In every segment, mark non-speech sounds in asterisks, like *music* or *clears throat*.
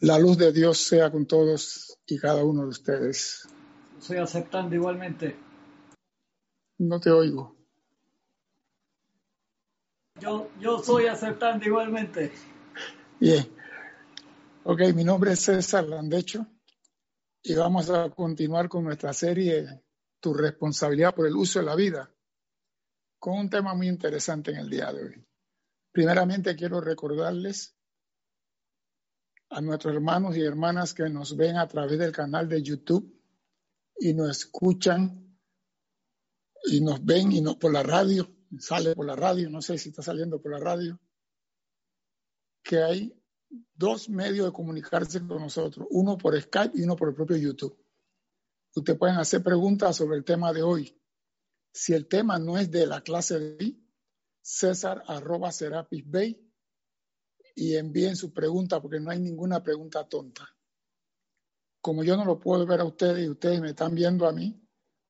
La luz de Dios sea con todos y cada uno de ustedes. Estoy aceptando igualmente. No te oigo. Yo, yo soy aceptando igualmente. Bien. Ok, mi nombre es César Landecho y vamos a continuar con nuestra serie Tu responsabilidad por el uso de la vida con un tema muy interesante en el día de hoy. Primeramente quiero recordarles a nuestros hermanos y hermanas que nos ven a través del canal de YouTube y nos escuchan y nos ven y no por la radio, sale por la radio, no sé si está saliendo por la radio, que hay dos medios de comunicarse con nosotros, uno por Skype y uno por el propio YouTube. Ustedes pueden hacer preguntas sobre el tema de hoy. Si el tema no es de la clase de César arroba Serapis Bay y envíen su pregunta porque no hay ninguna pregunta tonta. Como yo no lo puedo ver a ustedes y ustedes me están viendo a mí,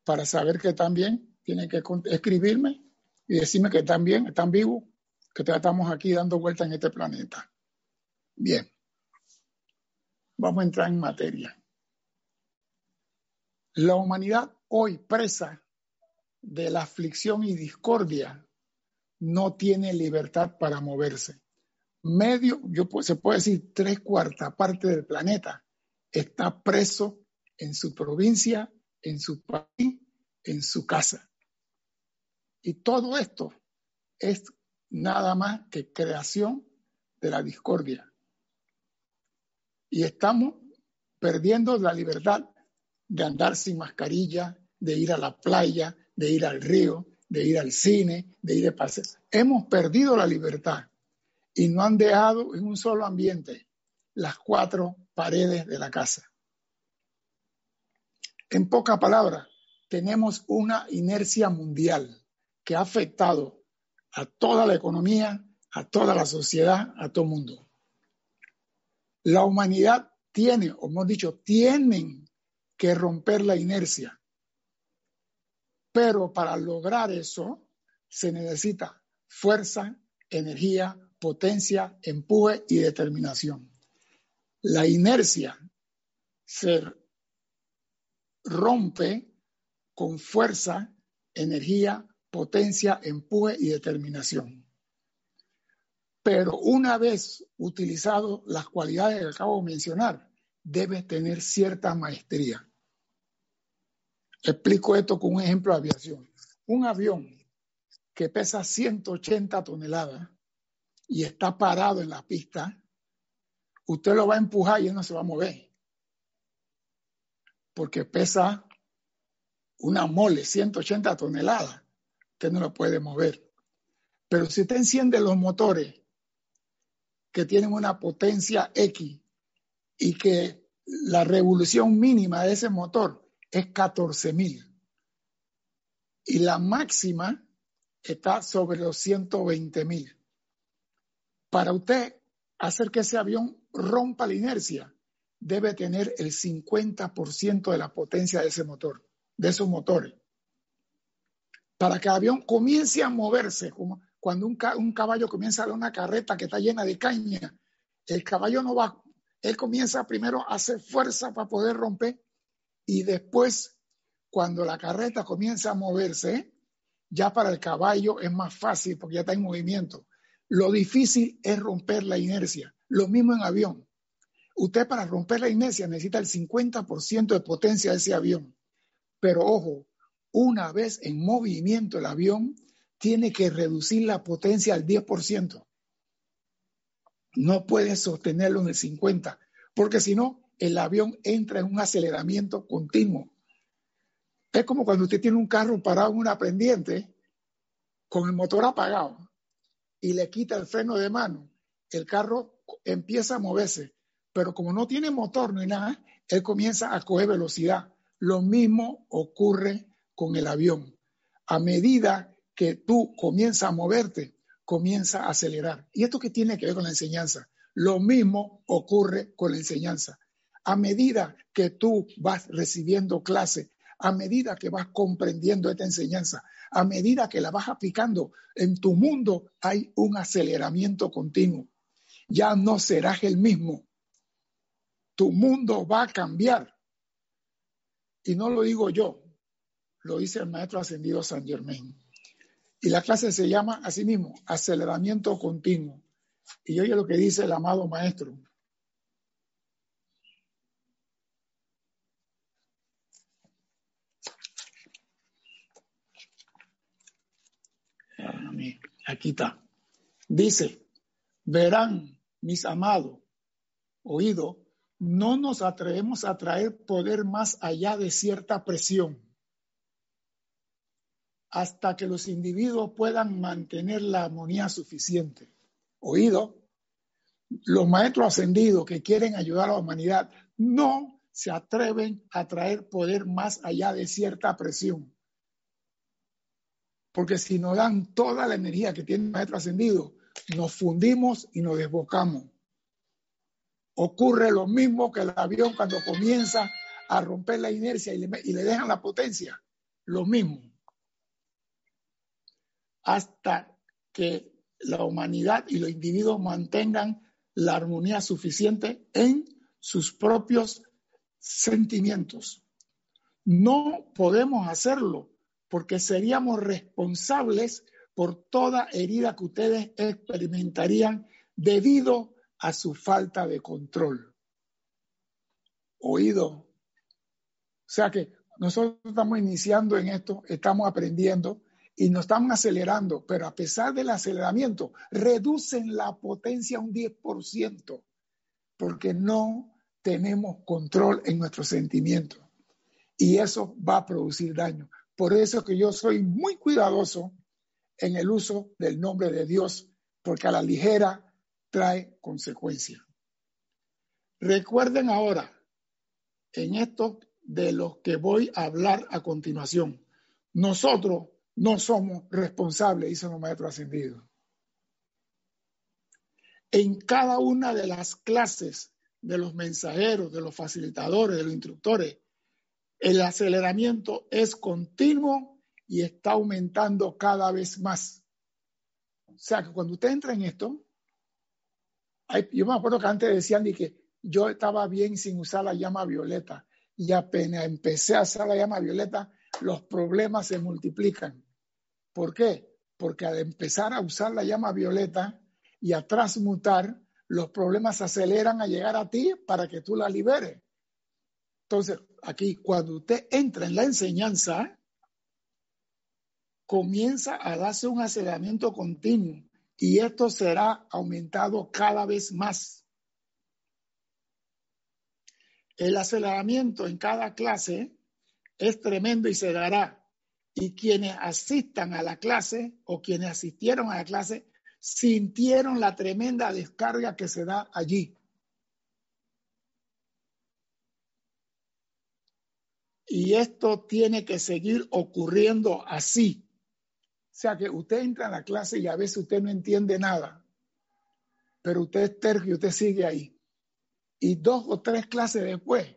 para saber que están bien, tienen que escribirme y decirme que están bien, están vivos, que estamos aquí dando vuelta en este planeta. Bien, vamos a entrar en materia. La humanidad hoy presa de la aflicción y discordia no tiene libertad para moverse medio, yo, se puede decir tres cuartas partes del planeta, está preso en su provincia, en su país, en su casa. Y todo esto es nada más que creación de la discordia. Y estamos perdiendo la libertad de andar sin mascarilla, de ir a la playa, de ir al río, de ir al cine, de ir a pasear. Hemos perdido la libertad y no han dejado en un solo ambiente las cuatro paredes de la casa. En pocas palabras, tenemos una inercia mundial que ha afectado a toda la economía, a toda la sociedad, a todo el mundo. La humanidad tiene, o hemos dicho, tienen que romper la inercia. Pero para lograr eso se necesita fuerza, energía, potencia, empuje y determinación. La inercia se rompe con fuerza, energía, potencia, empuje y determinación. Pero una vez utilizado las cualidades que acabo de mencionar, debe tener cierta maestría. Explico esto con un ejemplo de aviación. Un avión que pesa 180 toneladas y está parado en la pista, usted lo va a empujar y él no se va a mover. Porque pesa una mole, 180 toneladas. Usted no lo puede mover. Pero si usted enciende los motores que tienen una potencia X y que la revolución mínima de ese motor es 14.000 y la máxima está sobre los 120.000 para usted hacer que ese avión rompa la inercia, debe tener el 50% de la potencia de ese motor, de esos motores. Para que el avión comience a moverse, como cuando un, caballo comienza a dar una carreta que está llena de caña, el caballo no va, él comienza primero a hacer fuerza para poder romper y después, cuando la carreta comienza a moverse, ya para el caballo es más fácil porque ya está en movimiento. Lo difícil es romper la inercia. Lo mismo en avión. Usted para romper la inercia necesita el 50% de potencia de ese avión. Pero ojo, una vez en movimiento el avión, tiene que reducir la potencia al 10%. No puede sostenerlo en el 50%, porque si no, el avión entra en un aceleramiento continuo. Es como cuando usted tiene un carro parado en una pendiente con el motor apagado y le quita el freno de mano, el carro empieza a moverse, pero como no tiene motor ni nada, él comienza a coger velocidad. Lo mismo ocurre con el avión. A medida que tú comienzas a moverte, comienza a acelerar. ¿Y esto qué tiene que ver con la enseñanza? Lo mismo ocurre con la enseñanza. A medida que tú vas recibiendo clase, a medida que vas comprendiendo esta enseñanza, a medida que la vas aplicando en tu mundo, hay un aceleramiento continuo. Ya no serás el mismo. tu mundo va a cambiar. Y no lo digo yo, lo dice el maestro ascendido San Germain. Y la clase se llama así mismo, aceleramiento continuo. Y oye lo que dice el amado maestro. Aquí está. Dice, verán, mis amados, oído, no nos atrevemos a traer poder más allá de cierta presión hasta que los individuos puedan mantener la armonía suficiente. Oído, los maestros ascendidos que quieren ayudar a la humanidad no se atreven a traer poder más allá de cierta presión. Porque si nos dan toda la energía que tiene el maestro ascendido, nos fundimos y nos desbocamos. Ocurre lo mismo que el avión cuando comienza a romper la inercia y le dejan la potencia. Lo mismo hasta que la humanidad y los individuos mantengan la armonía suficiente en sus propios sentimientos. No podemos hacerlo porque seríamos responsables por toda herida que ustedes experimentarían debido a su falta de control. Oído. O sea que nosotros estamos iniciando en esto, estamos aprendiendo, y nos están acelerando, pero a pesar del aceleramiento, reducen la potencia un 10%, porque no tenemos control en nuestros sentimientos. Y eso va a producir daño. Por eso que yo soy muy cuidadoso en el uso del nombre de Dios, porque a la ligera trae consecuencias. Recuerden ahora, en esto de lo que voy a hablar a continuación, nosotros no somos responsables, dicen los maestros ascendidos. En cada una de las clases de los mensajeros, de los facilitadores, de los instructores, el aceleramiento es continuo y está aumentando cada vez más. O sea que cuando usted entra en esto, yo me acuerdo que antes decían que yo estaba bien sin usar la llama violeta y apenas empecé a usar la llama violeta, los problemas se multiplican. ¿Por qué? Porque al empezar a usar la llama violeta y a transmutar, los problemas se aceleran a llegar a ti para que tú la liberes. Entonces, aquí, cuando usted entra en la enseñanza, comienza a darse un aceleramiento continuo y esto será aumentado cada vez más. El aceleramiento en cada clase es tremendo y se dará y quienes asistan a la clase o quienes asistieron a la clase sintieron la tremenda descarga que se da allí. Y esto tiene que seguir ocurriendo así. O sea que usted entra en la clase y a veces usted no entiende nada, pero usted es terco y usted sigue ahí. Y dos o tres clases después,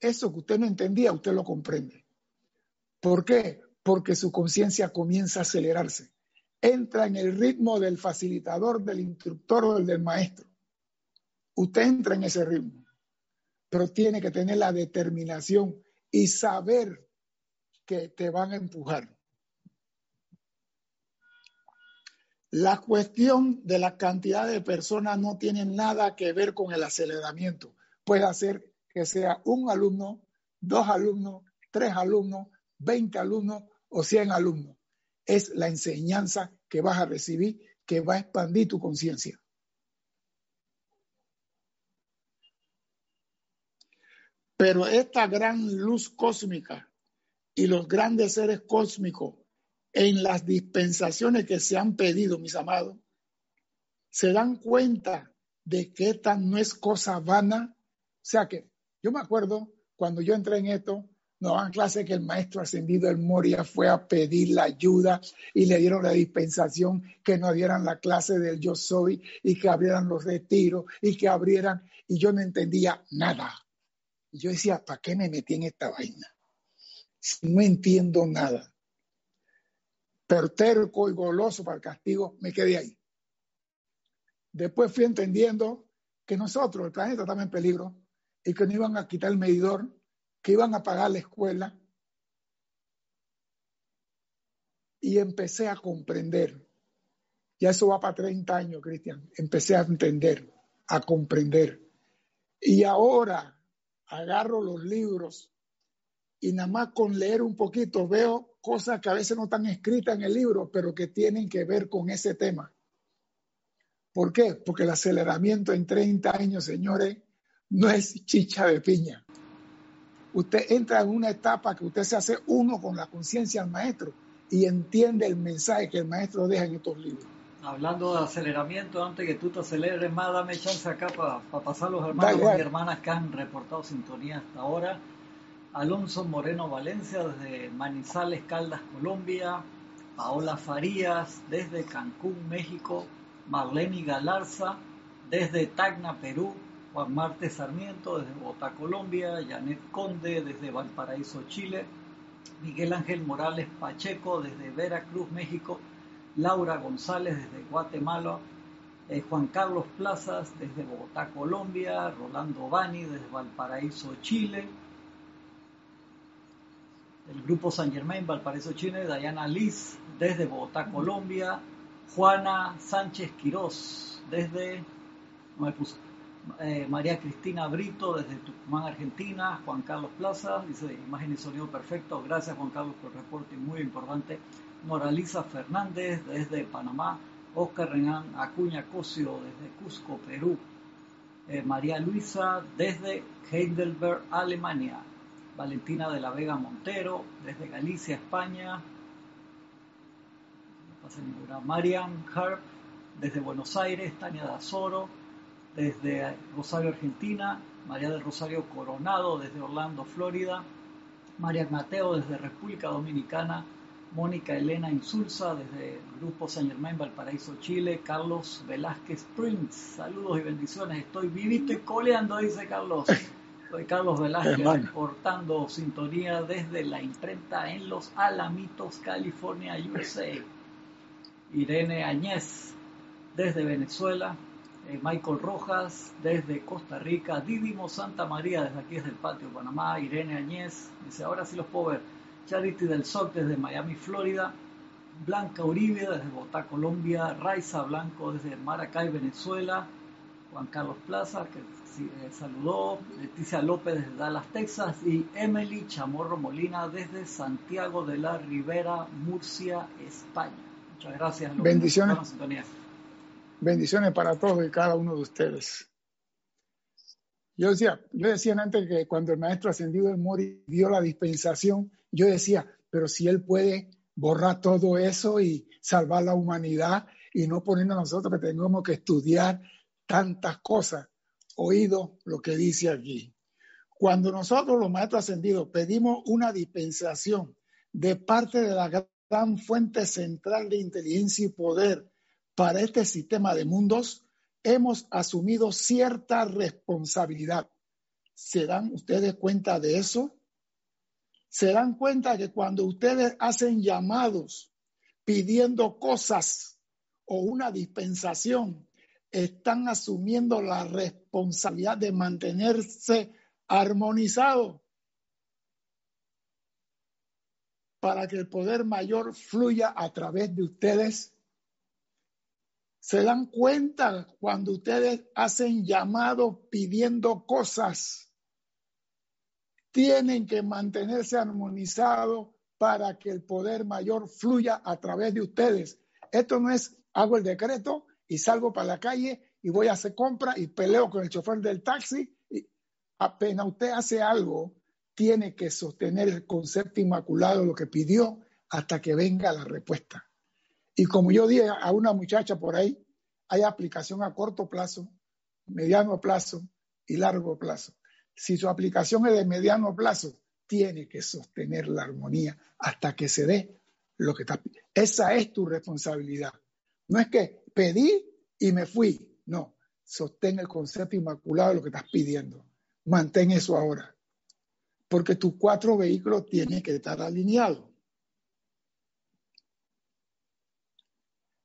eso que usted no entendía, usted lo comprende. ¿Por qué? porque su conciencia comienza a acelerarse. Entra en el ritmo del facilitador, del instructor o del maestro. Usted entra en ese ritmo, pero tiene que tener la determinación y saber que te van a empujar. La cuestión de la cantidad de personas no tiene nada que ver con el aceleramiento. Puede hacer que sea un alumno, dos alumnos, tres alumnos, veinte alumnos o 100 alumnos. Es la enseñanza que vas a recibir que va a expandir tu conciencia. Pero esta gran luz cósmica y los grandes seres cósmicos en las dispensaciones que se han pedido, mis amados, se dan cuenta de que esta no es cosa vana. O sea que yo me acuerdo cuando yo entré en esto, nos dan clase que el maestro ascendido del Moria fue a pedir la ayuda y le dieron la dispensación que nos dieran la clase del yo soy y que abrieran los retiros y que abrieran y yo no entendía nada. Y yo decía, ¿para qué me metí en esta vaina? no entiendo nada. Pero terco y goloso para el castigo, me quedé ahí. Después fui entendiendo que nosotros, el planeta estaba en peligro y que no iban a quitar el medidor, que iban a pagar la escuela. Y empecé a comprender. Ya eso va para 30 años, Cristian. Empecé a entender, a comprender. Y ahora agarro los libros y nada más con leer un poquito veo cosas que a veces no están escritas en el libro, pero que tienen que ver con ese tema. ¿Por qué? Porque el aceleramiento en 30 años, señores, no es chicha de piña. Usted entra en una etapa que usted se hace uno con la conciencia del maestro y entiende el mensaje que el maestro deja en estos libros. Hablando de aceleramiento, antes que tú te aceleres más, dame chance acá para pasar los hermanos y hermanas que han reportado sintonía hasta ahora. Alonso Moreno Valencia desde Manizales, Caldas, Colombia. Paola Farías desde Cancún, México. Marlene Galarza desde Tacna, Perú, Juan Marte Sarmiento desde Bogotá, Colombia, Janet Conde desde Valparaíso, Chile, Miguel Ángel Morales Pacheco desde Veracruz, México, Laura González desde Guatemala, eh, Juan Carlos Plazas desde Bogotá, Colombia, Rolando Bani desde Valparaíso, Chile, el grupo San Germain, Valparaíso, Chile, Dayana Liz desde Bogotá, Colombia, Juana Sánchez Quirós, desde eh, María Cristina Brito, desde Tucumán, Argentina, Juan Carlos Plaza, dice imagen y sonido perfecto, gracias Juan Carlos por el reporte muy importante, Moraliza Fernández, desde Panamá, Oscar Renán Acuña Cosio, desde Cusco, Perú, eh, María Luisa, desde Heidelberg, Alemania, Valentina de la Vega Montero, desde Galicia, España, Marian Harp desde Buenos Aires, Tania Dazoro desde Rosario, Argentina, María del Rosario Coronado desde Orlando, Florida, María Mateo desde República Dominicana, Mónica Elena Insulza desde el Grupo San Germán Valparaíso, Chile, Carlos Velázquez Prince, saludos y bendiciones, estoy vivito y coleando, dice Carlos. Soy Carlos Velázquez, portando sintonía desde la imprenta en Los Alamitos, California, USA. Irene Añez desde Venezuela, eh, Michael Rojas desde Costa Rica, Didimo Santa María desde aquí desde el patio de Panamá, Irene Añez, dice ahora sí los puedo ver, Charity del SOC desde Miami, Florida, Blanca Uribe desde Bogotá, Colombia, Raiza Blanco desde Maracay, Venezuela, Juan Carlos Plaza, que eh, saludó, Leticia López desde Dallas, Texas, y Emily Chamorro Molina desde Santiago de la Ribera, Murcia, España. Muchas gracias. Bendiciones. Bendiciones para todos y cada uno de ustedes. Yo decía, yo decía antes que cuando el maestro ascendido del Mori dio la dispensación, yo decía, pero si él puede borrar todo eso y salvar la humanidad y no ponernos a nosotros que tengamos que estudiar tantas cosas, oído lo que dice aquí. Cuando nosotros los maestros ascendidos pedimos una dispensación de parte de la gran fuente central de inteligencia y poder para este sistema de mundos, hemos asumido cierta responsabilidad. ¿Se dan ustedes cuenta de eso? ¿Se dan cuenta que cuando ustedes hacen llamados pidiendo cosas o una dispensación, están asumiendo la responsabilidad de mantenerse armonizados? para que el poder mayor fluya a través de ustedes. Se dan cuenta cuando ustedes hacen llamados pidiendo cosas. Tienen que mantenerse armonizados para que el poder mayor fluya a través de ustedes. Esto no es hago el decreto y salgo para la calle y voy a hacer compra y peleo con el chofer del taxi. Apenas usted hace algo, tiene que sostener el concepto inmaculado, lo que pidió, hasta que venga la respuesta. Y como yo dije a una muchacha por ahí, hay aplicación a corto plazo, mediano plazo y largo plazo. Si su aplicación es de mediano plazo, tiene que sostener la armonía hasta que se dé lo que está pidiendo. Esa es tu responsabilidad. No es que pedí y me fui. No, sostén el concepto inmaculado de lo que estás pidiendo. Mantén eso ahora porque tus cuatro vehículos tienen que estar alineados.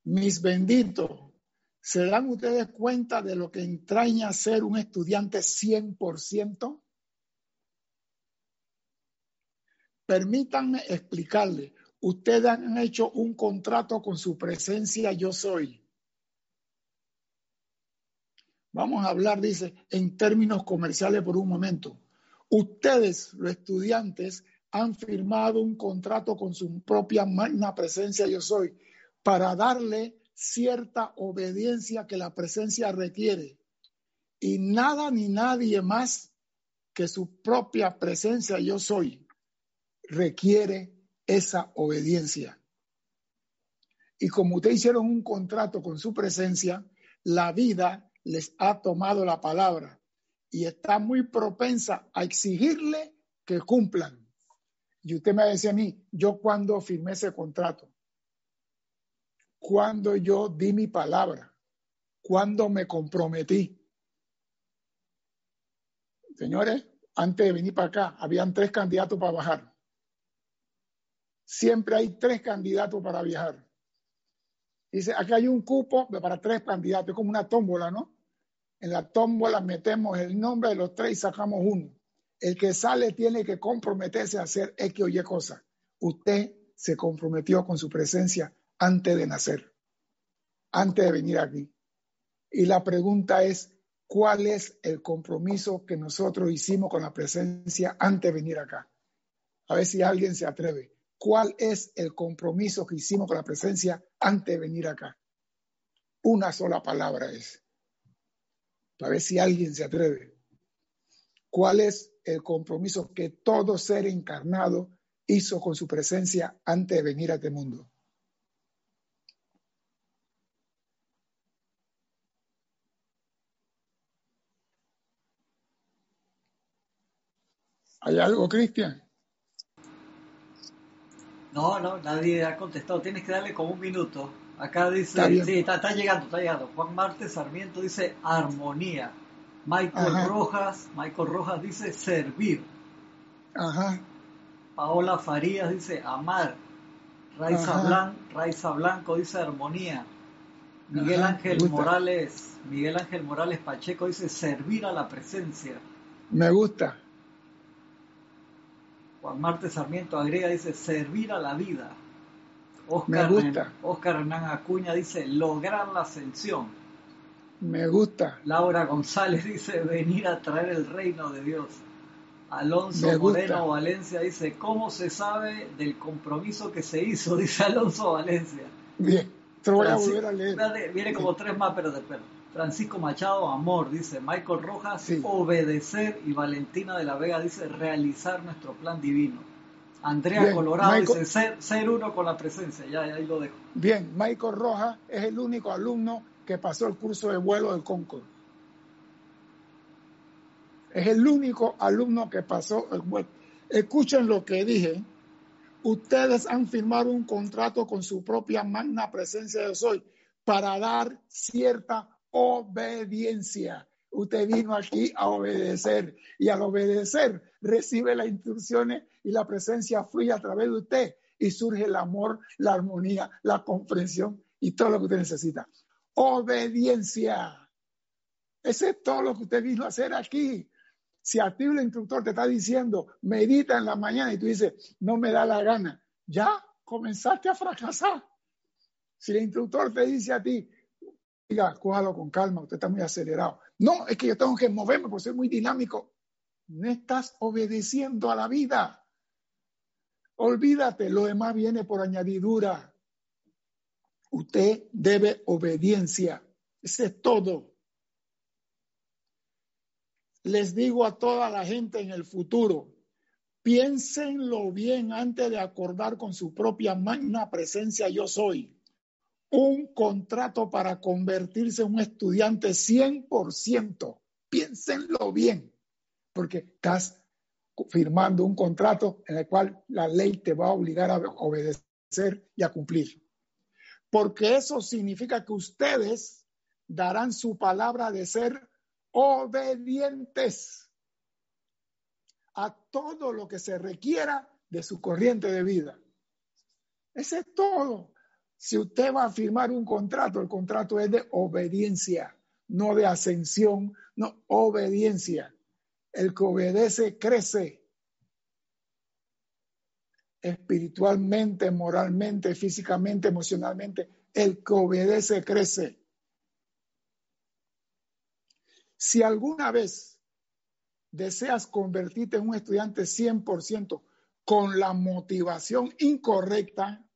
Mis benditos, ¿Se dan ustedes cuenta de lo que entraña ser un estudiante 100%? Permítanme explicarle. Ustedes han hecho un contrato con su presencia yo soy. Vamos a hablar, dice, en términos comerciales por un momento. Ustedes, los estudiantes, han firmado un contrato con su propia magna presencia yo soy para darle cierta obediencia que la presencia requiere. Y nada ni nadie más que su propia presencia yo soy requiere esa obediencia. Y como ustedes hicieron un contrato con su presencia, la vida les ha tomado la palabra y está muy propensa a exigirle que cumplan. Y usted me decía a mí, yo cuando firmé ese contrato, cuando yo di mi palabra, cuando me comprometí. Señores, antes de venir para acá, habían tres candidatos para bajar. Siempre hay tres candidatos para viajar. Dice, aquí hay un cupo para tres candidatos, es como una tómbola, ¿no? En la tómbola metemos el nombre de los tres y sacamos uno. El que sale tiene que comprometerse a hacer X o Y cosa. Usted se comprometió con su presencia antes de nacer, antes de venir aquí. Y la pregunta es, ¿cuál es el compromiso que nosotros hicimos con la presencia antes de venir acá? A ver si alguien se atreve. ¿Cuál es el compromiso que hicimos con la presencia antes de venir acá? Una sola palabra es. A ver si alguien se atreve. ¿Cuál es el compromiso que todo ser encarnado hizo con su presencia antes de venir a este mundo? ¿Hay algo, Cristian? No, no, nadie ha contestado. Tienes que darle como un minuto. Acá dice, sí, está, llegando, está llegando. Juan Marte Sarmiento dice armonía. Michael Rojas, Michael Rojas dice servir. Ajá. Paola Farías dice amar. Raiza, Blan, Raiza Blanco dice armonía. Miguel Ángel Morales, Miguel Ángel Morales Pacheco dice servir a la presencia. Me gusta. Juan Marte Sarmiento agrega, dice, servir a la vida. Oscar, Me gusta. Oscar Hernán Acuña dice, lograr la ascensión. Me gusta. Laura González dice, venir a traer el reino de Dios. Alonso Moreno Valencia dice, ¿cómo se sabe del compromiso que se hizo? *laughs* Dice Alonso Valencia. Bien, te voy a volver a leer. Viene como tres más, pero después. Francisco Machado, amor, dice Michael Rojas, obedecer y Valentina de la Vega dice realizar nuestro plan divino. Andrea Colorado dice ser, uno con la presencia, ya, ahí lo dejo. Bien, Michael Rojas es el único alumno que pasó el curso de vuelo del Concord. Es el único alumno que pasó el vuelo. Escuchen lo que dije. Ustedes han firmado un contrato con su propia magna presencia de hoy para dar cierta obediencia. Usted vino aquí a obedecer y al obedecer recibe las instrucciones y la presencia fluye a través de usted y surge el amor, la armonía, la comprensión y todo lo que usted necesita. Obediencia. Ese es todo lo que usted vino a hacer aquí. Si a ti el instructor te está diciendo, medita en la mañana y tú dices, no me da la gana, ya comenzaste a fracasar. Si el instructor te dice a ti, diga, cójalo con calma, usted está muy acelerado. No, es que yo tengo que moverme porque soy muy dinámico. No estás obedeciendo a la vida. Olvídate, lo demás viene por añadidura. Usted debe obediencia. Ese es todo. Les digo a toda la gente en el futuro, piénsenlo bien antes de acordar con su propia magna presencia yo soy un contrato para convertirse en un estudiante 100%. Piénsenlo bien, porque estás firmando un contrato en el cual la ley te va a obligar a obedecer y a cumplir. Porque eso significa que ustedes darán su palabra de ser obedientes a todo lo que se requiera de su corriente de vida. Ese es todo. Si usted va a firmar un contrato, el contrato es de obediencia, no de ascensión, no, obediencia. El que obedece crece espiritualmente, moralmente, físicamente, emocionalmente. El que obedece crece. Si alguna vez deseas convertirte en un estudiante 100% con la motivación incorrecta,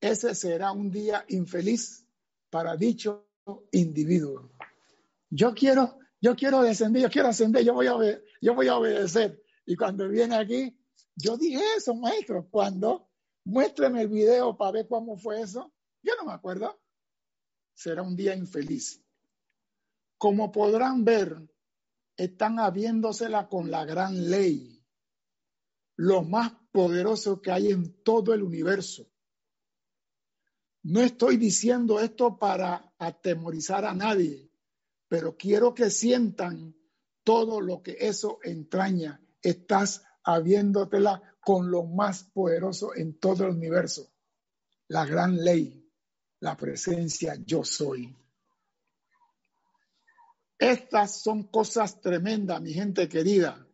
ese será un día infeliz para dicho individuo. Yo quiero, yo quiero descender, yo quiero ascender, yo voy a, yo voy a obedecer. Y cuando viene aquí, yo dije eso, maestro, cuando muéstreme el video para ver cómo fue eso. Yo no me acuerdo. Será un día infeliz. Como podrán ver, están habiéndosela con la gran ley, lo más poderoso que hay en todo el universo. No estoy diciendo esto para atemorizar a nadie, pero quiero que sientan todo lo que eso entraña. Estás habiéndotela con lo más poderoso en todo el universo, la gran ley, la presencia yo soy. Estas son cosas tremendas, mi gente querida.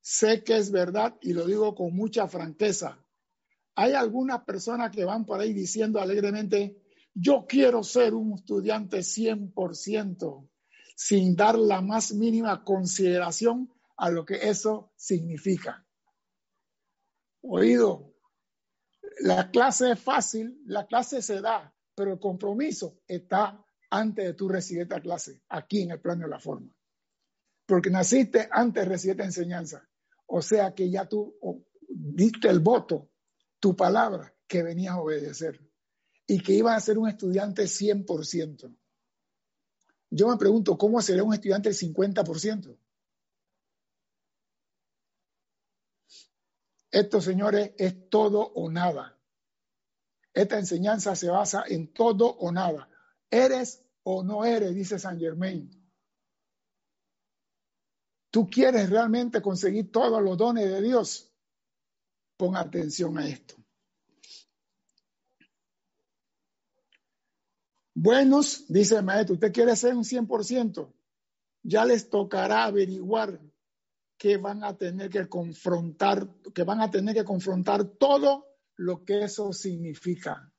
Sé que es verdad y lo digo con mucha franqueza. Hay algunas personas que van por ahí diciendo alegremente, yo quiero ser un estudiante 100%, sin dar la más mínima consideración a lo que eso significa. Oído, la clase es fácil, la clase se da, pero el compromiso está antes de tú recibir esta clase, aquí en el plano de la forma. Porque naciste antes de recibir esta enseñanza. O sea que ya tú diste el voto tu palabra que venías a obedecer y que ibas a ser un estudiante 100%. Yo me pregunto, ¿cómo será un estudiante el 50%? Esto, señores, es todo o nada. Esta enseñanza se basa en todo o nada. ¿Eres o no eres? Dice San Germain. ¿Tú quieres realmente conseguir todos los dones de Dios? Pon atención a esto. Buenos, dice el maestro, usted quiere ser un 100%, ya les tocará averiguar que van a tener que confrontar, que van a tener que confrontar todo lo que eso significa.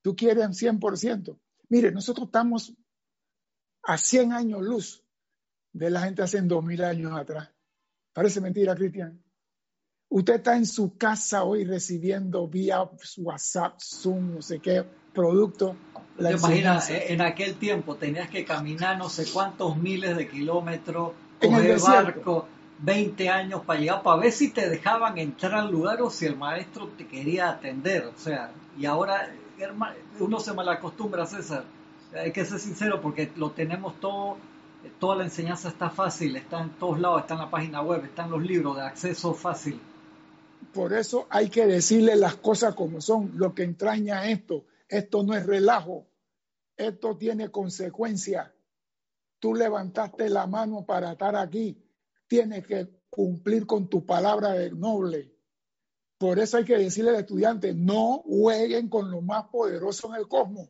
Tú quieres un 100%. Mire, nosotros estamos a 100 años luz de la gente hace 2000 años atrás. Parece mentira, Cristian. Usted está en su casa hoy recibiendo vía WhatsApp, Zoom, no sé qué producto. ¿Te imaginas? Eh, en aquel tiempo tenías que caminar no sé cuántos miles de kilómetros, coger barco, 20 años para llegar, para ver si te dejaban entrar al lugar o si el maestro te quería atender. O sea, y ahora uno se malacostumbra, César. Hay que ser sincero porque lo tenemos todo toda la enseñanza está fácil, está en todos lados, está en la página web, está en los libros de acceso fácil. Por eso hay que decirle las cosas como son, lo que entraña esto. Esto no es relajo, esto tiene consecuencias. Tú levantaste la mano para estar aquí, tienes que cumplir con tu palabra de noble. Por eso hay que decirle al estudiante, no jueguen con lo más poderoso en el cosmos,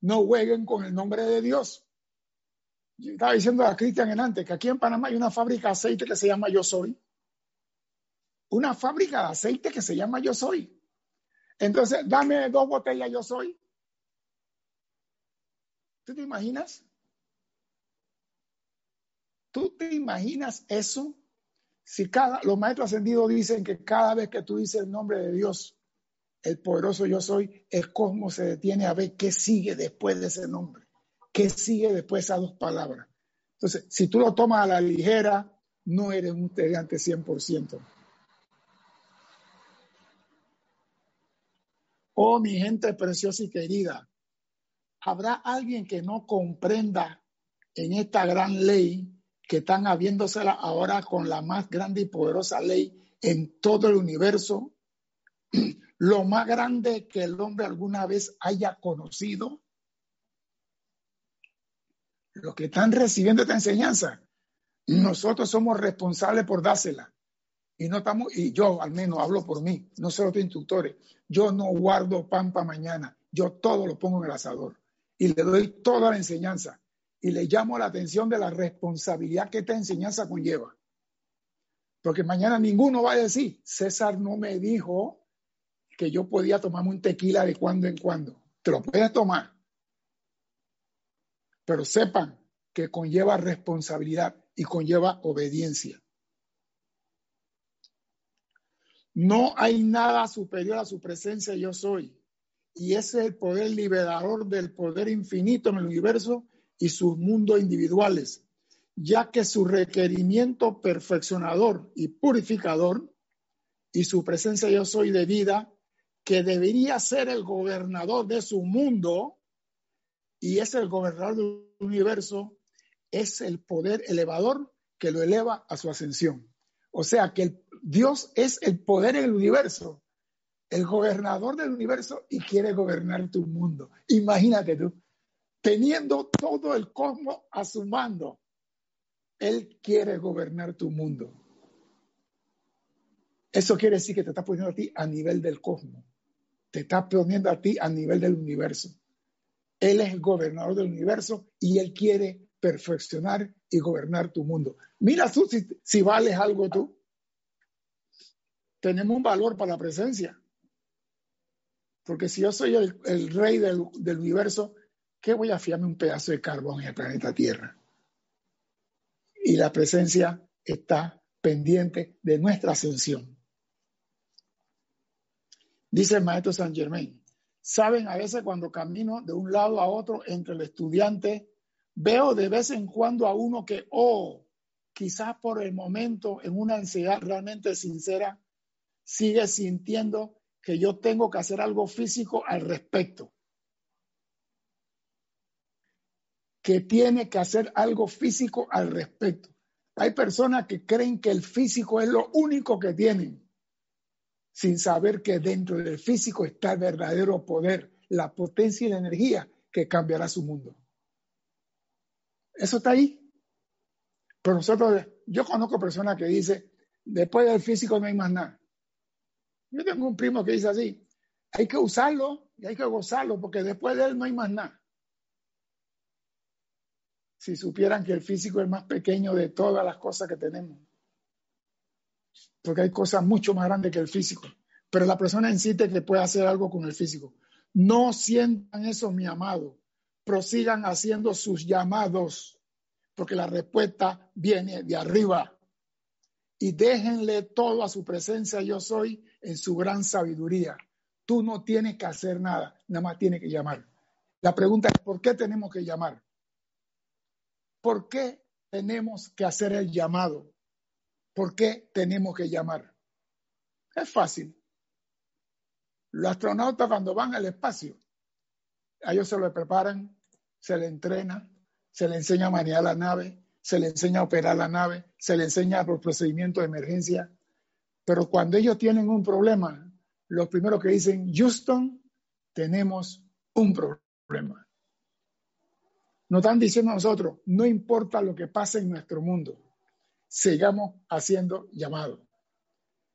no jueguen con el nombre de Dios. Yo estaba diciendo a Cristian antes que aquí en Panamá hay una fábrica de aceite que se llama Yo Soy una fábrica de aceite que se llama Yo Soy. Entonces, dame dos botellas Yo Soy. ¿Tú te imaginas? ¿Tú te imaginas eso? Si cada, los maestros ascendidos dicen que cada vez que tú dices el nombre de Dios, el poderoso yo soy, el cosmos se detiene a ver qué sigue después de ese nombre, qué sigue después de esas dos palabras. Entonces, si tú lo tomas a la ligera, no eres un estudiante 100%. Oh, mi gente preciosa y querida, ¿habrá alguien que no comprenda en esta gran ley que están habiéndosela ahora con la más grande y poderosa ley en todo el universo? *clears throat* Lo más grande que el hombre alguna vez haya conocido. Los que están recibiendo esta enseñanza, nosotros somos responsables por dársela. Y no estamos, y yo al menos hablo por mí, no soy otros instructores. Yo no guardo pan para mañana, yo todo lo pongo en el asador y le doy toda la enseñanza y le llamo la atención de la responsabilidad que esta enseñanza conlleva. Porque mañana ninguno va a decir, César no me dijo que yo podía tomarme un tequila de cuando en cuando. Te lo puedes tomar. Pero sepan que conlleva responsabilidad y conlleva obediencia. No hay nada superior a su presencia, yo soy. Y es el poder liberador del poder infinito en el universo y sus mundos individuales, ya que su requerimiento perfeccionador y purificador y su presencia yo soy de vida, que debería ser el gobernador de su mundo y es el gobernador del universo, es el poder elevador que lo eleva a su ascensión. O sea que el, Dios es el poder en el universo, el gobernador del universo y quiere gobernar tu mundo. Imagínate tú, teniendo todo el cosmos a su mando, Él quiere gobernar tu mundo. Eso quiere decir que te está poniendo a ti a nivel del cosmos, te está poniendo a ti a nivel del universo. Él es el gobernador del universo y Él quiere perfeccionar y gobernar tu mundo. Mira tú si, si vales algo tú. Tenemos un valor para la presencia. Porque si yo soy el, rey del, del, universo, ¿qué voy a fiarme un pedazo de carbón en el planeta Tierra? Y la presencia está pendiente de nuestra ascensión. Dice el maestro San Germain, saben a veces cuando camino de un lado a otro entre el estudiante Veo de vez en cuando a uno que, oh, quizás por el momento, en una ansiedad realmente sincera, sigue sintiendo que yo tengo que hacer algo físico al respecto. Que tiene que hacer algo físico al respecto. Hay personas que creen que el físico es lo único que tienen, sin saber que dentro del físico está el verdadero poder, la potencia y la energía que cambiará su mundo. Eso está ahí. Pero nosotros, yo conozco personas que dicen, después del físico no hay más nada. Yo tengo un primo que dice así, hay que usarlo y hay que gozarlo porque después de él no hay más nada. Si supieran que el físico es más pequeño de todas las cosas que tenemos. Porque hay cosas mucho más grandes que el físico. Pero la persona insiste que puede hacer algo con el físico. No sientan eso, mi amado prosigan haciendo sus llamados, porque la respuesta viene de arriba. Y déjenle todo a su presencia, yo soy, en su gran sabiduría. Tú no tienes que hacer nada, nada más tienes que llamar. La pregunta es, ¿por qué tenemos que llamar? ¿Por qué tenemos que hacer el llamado? ¿Por qué tenemos que llamar? Es fácil. Los astronautas cuando van al espacio a ellos se lo preparan, se le entrena, se le enseña a manejar la nave, se le enseña a operar la nave, se le enseña los procedimientos de emergencia. Pero cuando ellos tienen un problema, lo primero que dicen, Houston, tenemos un problema. Nos están diciendo a nosotros, no importa lo que pase en nuestro mundo, sigamos haciendo llamados.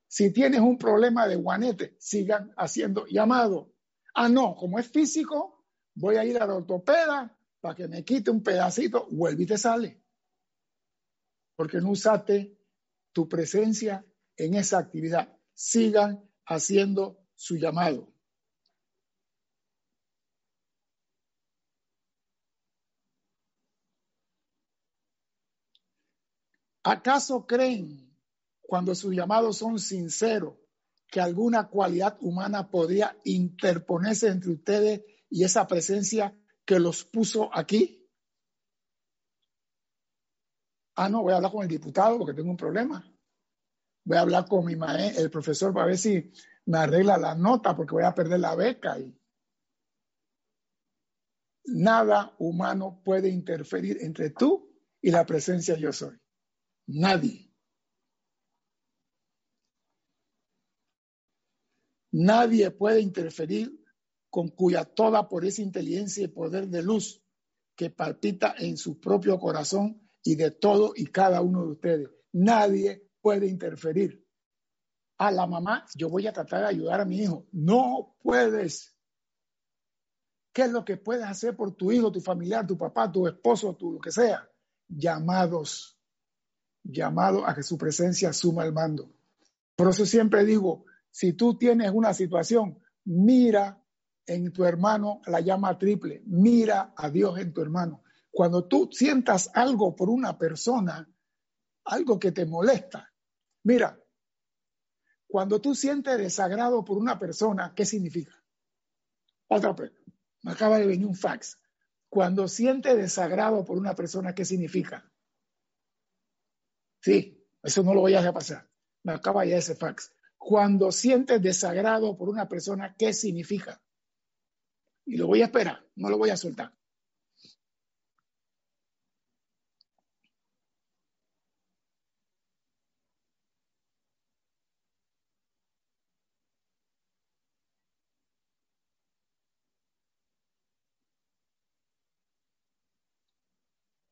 Si tienes un problema de guanete, sigan haciendo llamado. Ah, no, como es físico, voy a ir a la ortopeda para que me quite un pedacito, vuelve y te sale. Porque no usaste tu presencia en esa actividad. Sigan haciendo su llamado. ¿Acaso creen, cuando sus llamados son sinceros, que alguna cualidad humana podría interponerse entre ustedes y esa presencia que los puso aquí. Ah, no, voy a hablar con el diputado porque tengo un problema. Voy a hablar con mi maestro, el profesor, para ver si me arregla la nota porque voy a perder la beca. Y... Nada humano puede interferir entre tú y la presencia yo soy. Nadie. Nadie puede interferir con cuya toda por esa inteligencia y poder de luz que palpita en su propio corazón y de todo y cada uno de ustedes. Nadie puede interferir a la mamá, yo voy a tratar de ayudar a mi hijo. No puedes. ¿Qué es lo que puedes hacer por tu hijo, tu familiar, tu papá, tu esposo, tu lo que sea? Llamados. Llamados a que su presencia suma el mando. Por eso siempre digo, si tú tienes una situación, mira en tu hermano la llama triple, mira a Dios en tu hermano. Cuando tú sientas algo por una persona, algo que te molesta, mira, cuando tú sientes desagrado por una persona, ¿qué significa? Otra pregunta. Me acaba de venir un fax. Cuando sientes desagrado por una persona, ¿qué significa? Sí, eso no lo voy a dejar pasar. Me acaba ya ese fax. Cuando sientes desagrado por una persona, ¿qué significa? Y lo voy a esperar, no lo voy a soltar.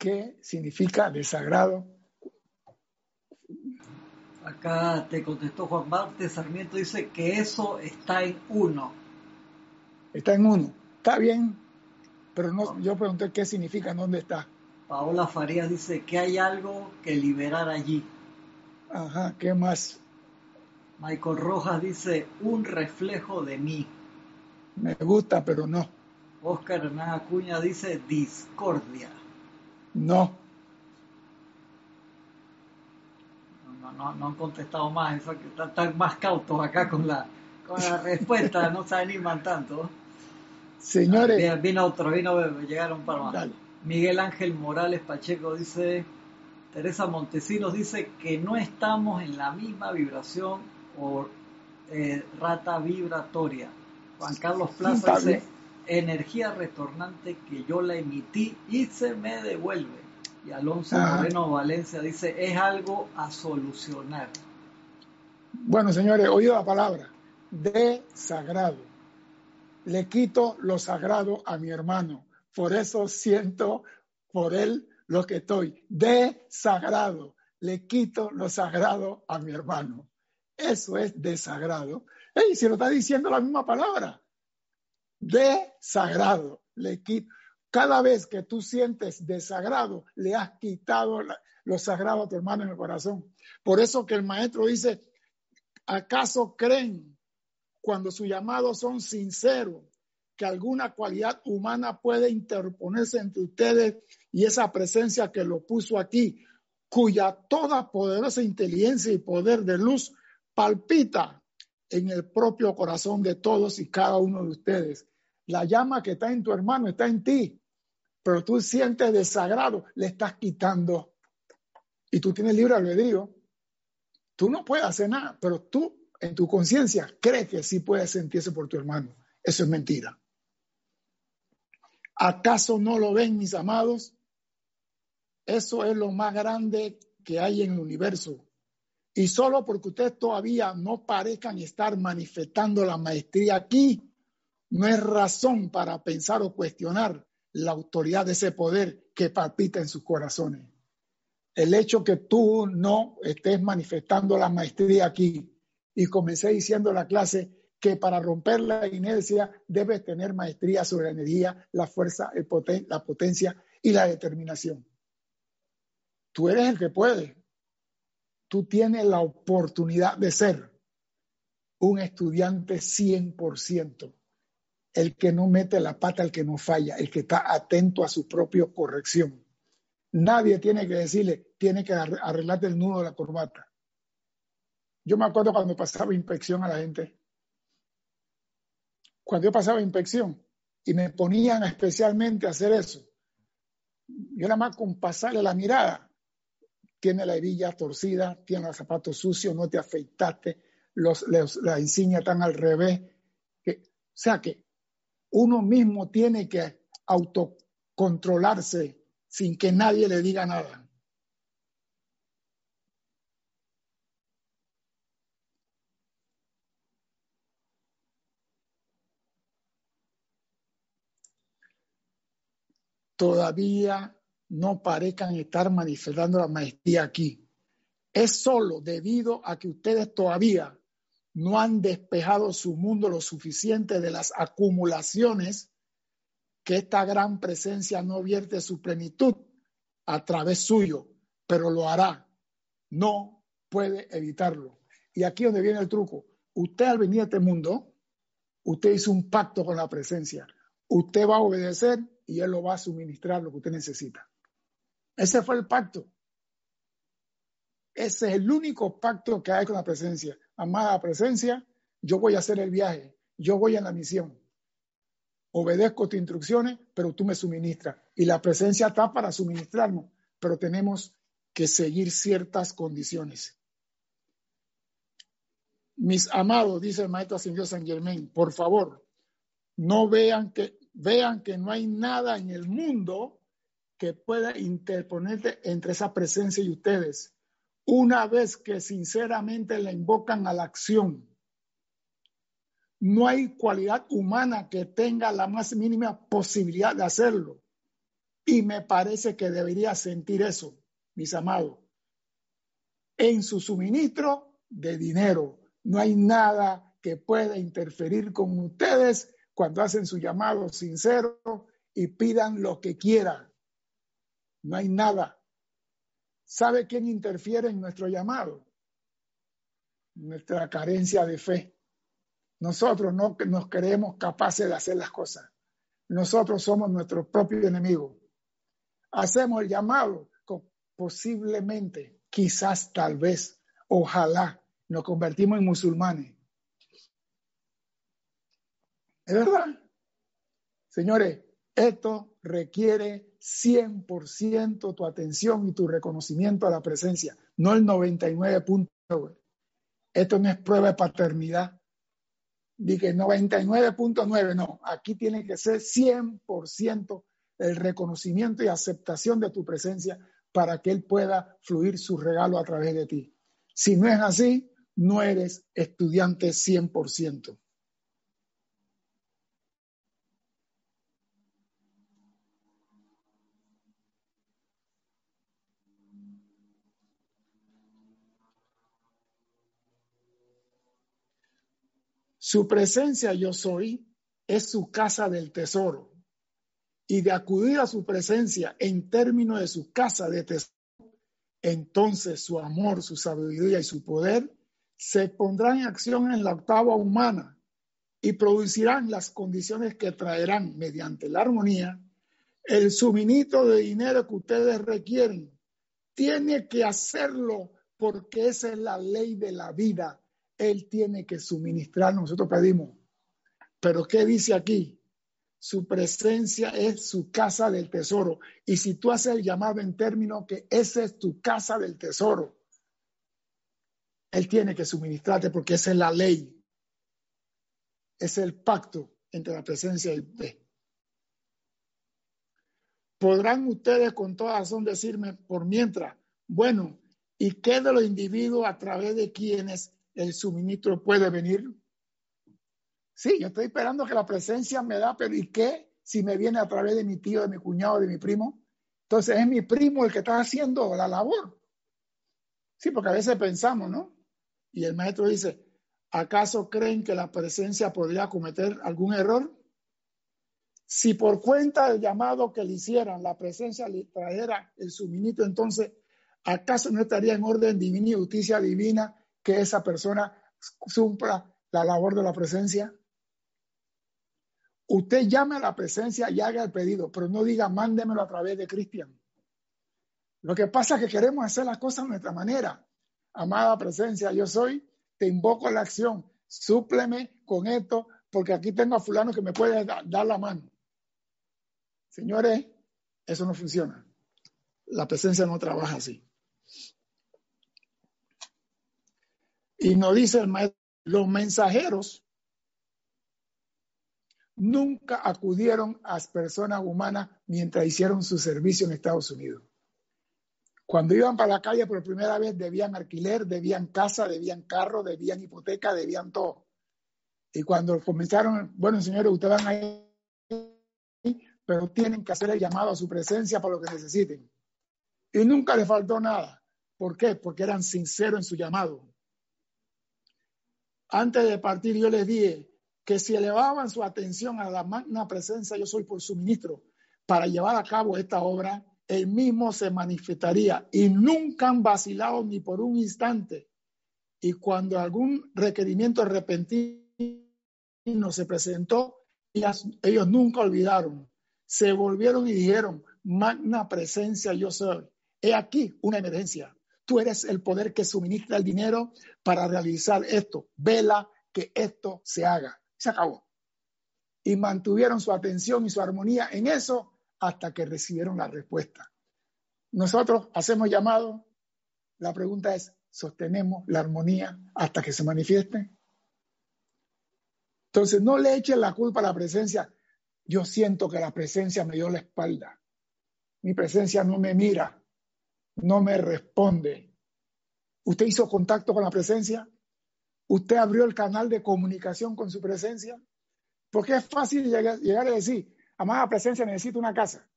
¿Qué significa desagrado? Acá te contestó Juan Marte Sarmiento, dice que eso está en uno. Está en uno. Está bien, pero no, yo pregunté qué significa, dónde está. Paola Farías dice que hay algo que liberar allí. Ajá, ¿qué más? Michael Rojas dice un reflejo de mí. Me gusta, pero no. Oscar Hernán Acuña dice discordia. No. No, no, no han contestado más, eso que están, más cautos acá con la, con la respuesta, no se animan tanto. Señores. Ah, vino otro, vino, llegaron para más. Miguel Ángel Morales Pacheco dice, Teresa Montesinos dice que no estamos en la misma vibración o eh, rata vibratoria. Juan Carlos Plaza dice, energía retornante que yo la emití y se me devuelve. Y Alonso Moreno Valencia dice, es algo a solucionar. Bueno, señores, oído la palabra, de sagrado. Le quito lo sagrado a mi hermano. Por eso siento por él lo que estoy. De sagrado. Le quito lo sagrado a mi hermano. Eso es desagrado. Y se lo está diciendo la misma palabra desagrado. Le Cada vez que tú sientes desagrado, le has quitado lo sagrado a tu hermano en el corazón. Por eso que el maestro dice, ¿acaso creen cuando sus llamados son sinceros que alguna cualidad humana puede interponerse entre ustedes y esa presencia que lo puso aquí, cuya toda poderosa inteligencia y poder de luz palpita en el propio corazón de todos y cada uno de ustedes? La llama que está en tu hermano está en ti, pero tú sientes desagrado, le estás quitando. Y tú tienes libre albedrío. Tú no puedes hacer nada, pero tú en tu conciencia crees que sí puedes sentirse por tu hermano. Eso es mentira. ¿Acaso no lo ven, mis amados? Eso es lo más grande que hay en el universo. Y solo porque ustedes todavía no parezcan estar manifestando la maestría aquí, no es razón para pensar o cuestionar la autoridad de ese poder que palpita en sus corazones. El hecho que tú no estés manifestando la maestría aquí, y comencé diciendo en la clase que para romper la inercia debes tener maestría sobre la energía, la fuerza, la potencia y la determinación. Tú eres el que puede. Tú tienes la oportunidad de ser un estudiante 100% el que no mete la pata, el que no falla, el que está atento a su propia corrección. Nadie tiene que decirle, tiene que arreglarte el nudo de la corbata. Yo me acuerdo cuando pasaba inspección a la gente. Cuando yo pasaba inspección y me ponían especialmente a hacer eso, yo nada más con pasarle la mirada, tiene la hebilla torcida, tiene los zapatos sucios, no te afeitaste, los, las insignias están al revés. o sea que uno mismo tiene que autocontrolarse sin que nadie le diga nada. Todavía no parezcan estar manifestando la maestría aquí. Es solo debido a que ustedes todavía no han despejado su mundo lo suficiente de las acumulaciones que esta gran presencia no vierte su plenitud a través suyo, pero lo hará. No puede evitarlo. Y aquí donde viene el truco. Usted al venir a este mundo, usted hizo un pacto con la presencia. Usted va a obedecer y Él lo va a suministrar lo que usted necesita. Ese fue el pacto. Ese es el único pacto que hay con la presencia. Amada presencia, yo voy a hacer el viaje, yo voy a la misión. Obedezco tus instrucciones, pero tú me suministras. Y la presencia está para suministrarnos, pero tenemos que seguir ciertas condiciones. Mis amados, dice el maestro Ascendido San Germain, por favor, no vean que, vean que no hay nada en el mundo que pueda interponerte entre esa presencia y ustedes una vez que sinceramente le invocan a la acción. No hay cualidad humana que tenga la más mínima posibilidad de hacerlo. Y me parece que debería sentir eso, mis amados. En su suministro de dinero, no hay nada que pueda interferir con ustedes cuando hacen su llamado sincero y pidan lo que quieran. No hay nada. ¿Sabe quién interfiere en nuestro llamado? Nuestra carencia de fe. Nosotros no nos creemos capaces de hacer las cosas. Nosotros somos nuestro propio enemigo. Hacemos el llamado, posiblemente, quizás, tal vez, ojalá, nos convertimos en musulmanes. ¿Es verdad? Señores, esto requiere 100% tu atención y tu reconocimiento a la presencia, no el 99.9. Esto no es prueba de paternidad. Dije 99.9, no. Aquí tiene que ser 100% el reconocimiento y aceptación de tu presencia para que Él pueda fluir su regalo a través de ti. Si no es así, no eres estudiante 100%. Su presencia yo soy es su casa del tesoro. Y de acudir a su presencia en términos de su casa de tesoro, entonces su amor, su sabiduría y su poder se pondrán en acción en la octava humana y producirán las condiciones que traerán mediante la armonía el suministro de dinero que ustedes requieren. Tiene que hacerlo porque esa es la ley de la vida él tiene que suministrar, nosotros pedimos. Pero ¿qué dice aquí? Su presencia es su casa del tesoro. Y si tú haces el llamado en términos que esa es tu casa del tesoro, Él tiene que suministrarte porque esa es la ley. Es el pacto entre la presencia y B. Podrán ustedes con toda razón decirme por mientras, bueno, ¿y qué de los individuos a través de quienes el suministro puede venir. Sí, yo estoy esperando que la presencia me da, pero ¿y qué si me viene a través de mi tío, de mi cuñado, de mi primo? Entonces es mi primo el que está haciendo la labor. Sí, porque a veces pensamos, ¿no? Y el maestro dice, ¿acaso creen que la presencia podría cometer algún error? Si por cuenta del llamado que le hicieran, la presencia le trajera el suministro, entonces, ¿acaso no estaría en orden divina y justicia divina que esa persona cumpla la labor de la presencia? Usted llame a la presencia y haga el pedido, pero no diga mándemelo a través de Cristian. Lo que pasa es que queremos hacer las cosas de nuestra manera. Amada presencia, yo soy, te invoco a la acción, súpleme con esto, porque aquí tengo a fulano que me puede dar la mano. Señores, eso no funciona. La presencia no trabaja así. Y nos dice el maestro, los mensajeros nunca acudieron a personas humanas mientras hicieron su servicio en Estados Unidos. Cuando iban para la calle por primera vez debían alquiler, debían casa, debían carro, debían hipoteca, debían todo. Y cuando comenzaron, bueno, señores, ustedes van ahí, pero tienen que hacer el llamado a su presencia para lo que necesiten. Y nunca le faltó nada. ¿Por qué? Porque eran sinceros en su llamado Antes de partir, yo les dije que si elevaban su atención a la magna presencia, yo soy por su ministro, para llevar a cabo esta obra, el mismo se manifestaría y nunca han vacilado ni por un instante. Y cuando algún requerimiento repentino se presentó, ellos, nunca olvidaron, se volvieron y dijeron, magna presencia yo soy. He aquí una emergencia. Tú eres el poder que suministra el dinero para realizar esto. Vela que esto se haga. Se acabó. Y mantuvieron su atención y su armonía en eso hasta que recibieron la respuesta. Nosotros hacemos llamado. La pregunta es, ¿sostenemos la armonía hasta que se manifieste? Entonces, no le echen la culpa a la presencia. Yo siento que la presencia me dio la espalda. Mi presencia no me mira, no me responde. ¿Usted hizo contacto con la presencia? ¿Usted abrió el canal de comunicación con su presencia? Porque es fácil llegar, a decir, amada presencia, necesito una casa.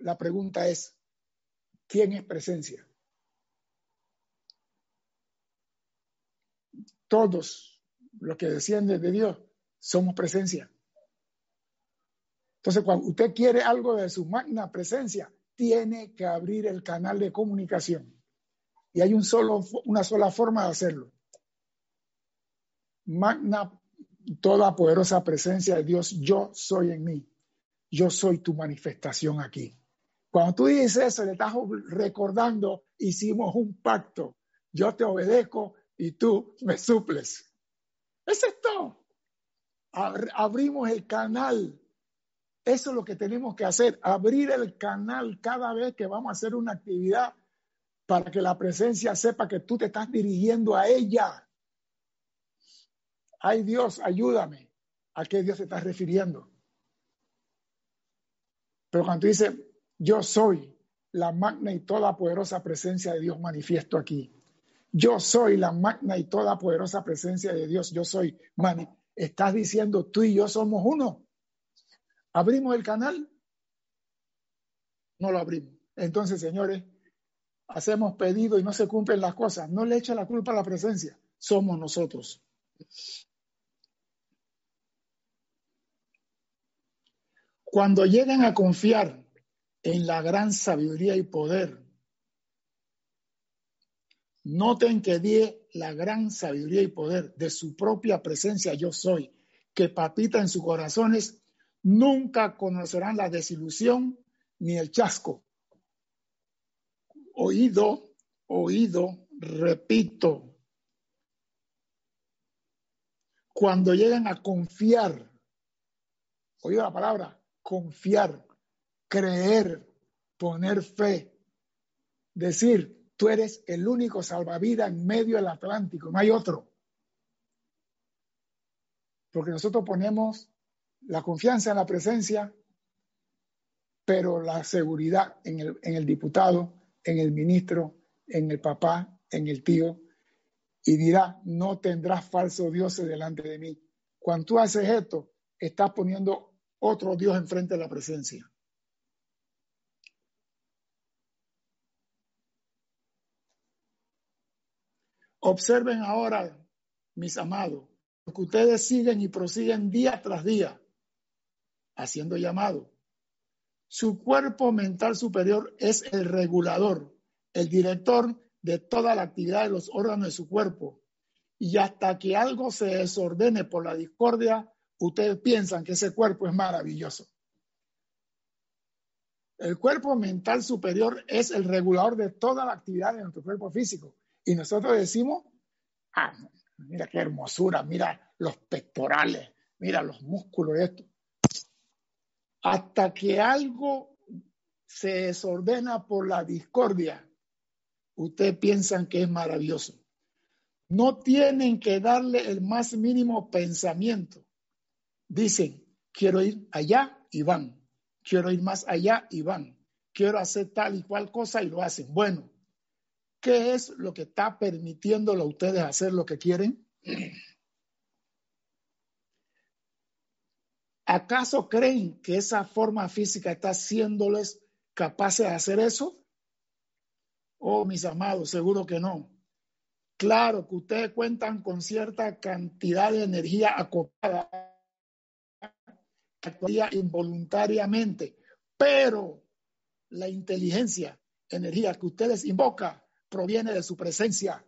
La pregunta es, ¿quién es presencia? Todos los que descienden de Dios, somos presencia. Entonces, cuando usted quiere algo de su magna presencia, tiene que abrir el canal de comunicación. Y hay un solo, una sola forma de hacerlo. Magna, toda poderosa presencia de Dios, yo soy en mí. Yo soy tu manifestación aquí. Cuando tú dices eso, le estás recordando, hicimos un pacto. Yo te obedezco y tú me suples. Es esto. Abrimos el canal. Eso es lo que tenemos que hacer, abrir el canal cada vez que vamos a hacer una actividad para que la presencia sepa que tú te estás dirigiendo a ella. Ay Dios, ayúdame. ¿A qué Dios se está refiriendo? Pero cuando tú dices, yo soy la magna y toda poderosa presencia de Dios manifiesto aquí. Yo soy la magna y toda poderosa presencia de Dios. Yo soy. Estás diciendo tú y yo somos uno. ¿Abrimos el canal? No lo abrimos. Entonces, señores, hacemos pedido y no se cumplen las cosas. No le echa la culpa a la presencia. Somos nosotros. Cuando llegan a confiar en la gran sabiduría y poder Noten que di la gran sabiduría y poder de su propia presencia yo soy, que papita en sus corazones, nunca conocerán la desilusión ni el chasco. Oído, oído, repito. Cuando llegan a confiar, oído la palabra, confiar, creer, poner fe, decir, tú eres el único salvavidas en medio del Atlántico, no hay otro. Porque nosotros ponemos la confianza en la presencia, pero la seguridad en el, en el diputado, en el ministro, en el papá, en el tío, y dirá, no tendrás falso dioses delante de mí. Cuando tú haces esto, estás poniendo otro Dios enfrente de la presencia. Observen ahora, mis amados, que ustedes siguen y prosiguen día tras día haciendo llamado. Su cuerpo mental superior es el regulador, el director de toda la actividad de los órganos de su cuerpo. Y hasta que algo se desordene por la discordia, ustedes piensan que ese cuerpo es maravilloso. El cuerpo mental superior es el regulador de toda la actividad de nuestro cuerpo físico. Y nosotros decimos, ah, mira qué hermosura, mira los pectorales, mira los músculos, esto. Hasta que algo se desordena por la discordia, ustedes piensan que es maravilloso. No tienen que darle el más mínimo pensamiento. Dicen, quiero ir allá y van. Quiero ir más allá y van. Quiero hacer tal y cual cosa y lo hacen. Bueno, ¿Qué es lo que está permitiéndolo a ustedes hacer lo que quieren? ¿Acaso creen que esa forma física está haciéndoles capaces de hacer eso? Oh, mis amados, seguro que no. Claro que ustedes cuentan con cierta cantidad de energía actuaría involuntariamente, pero la inteligencia, energía que ustedes invocan proviene de su presencia,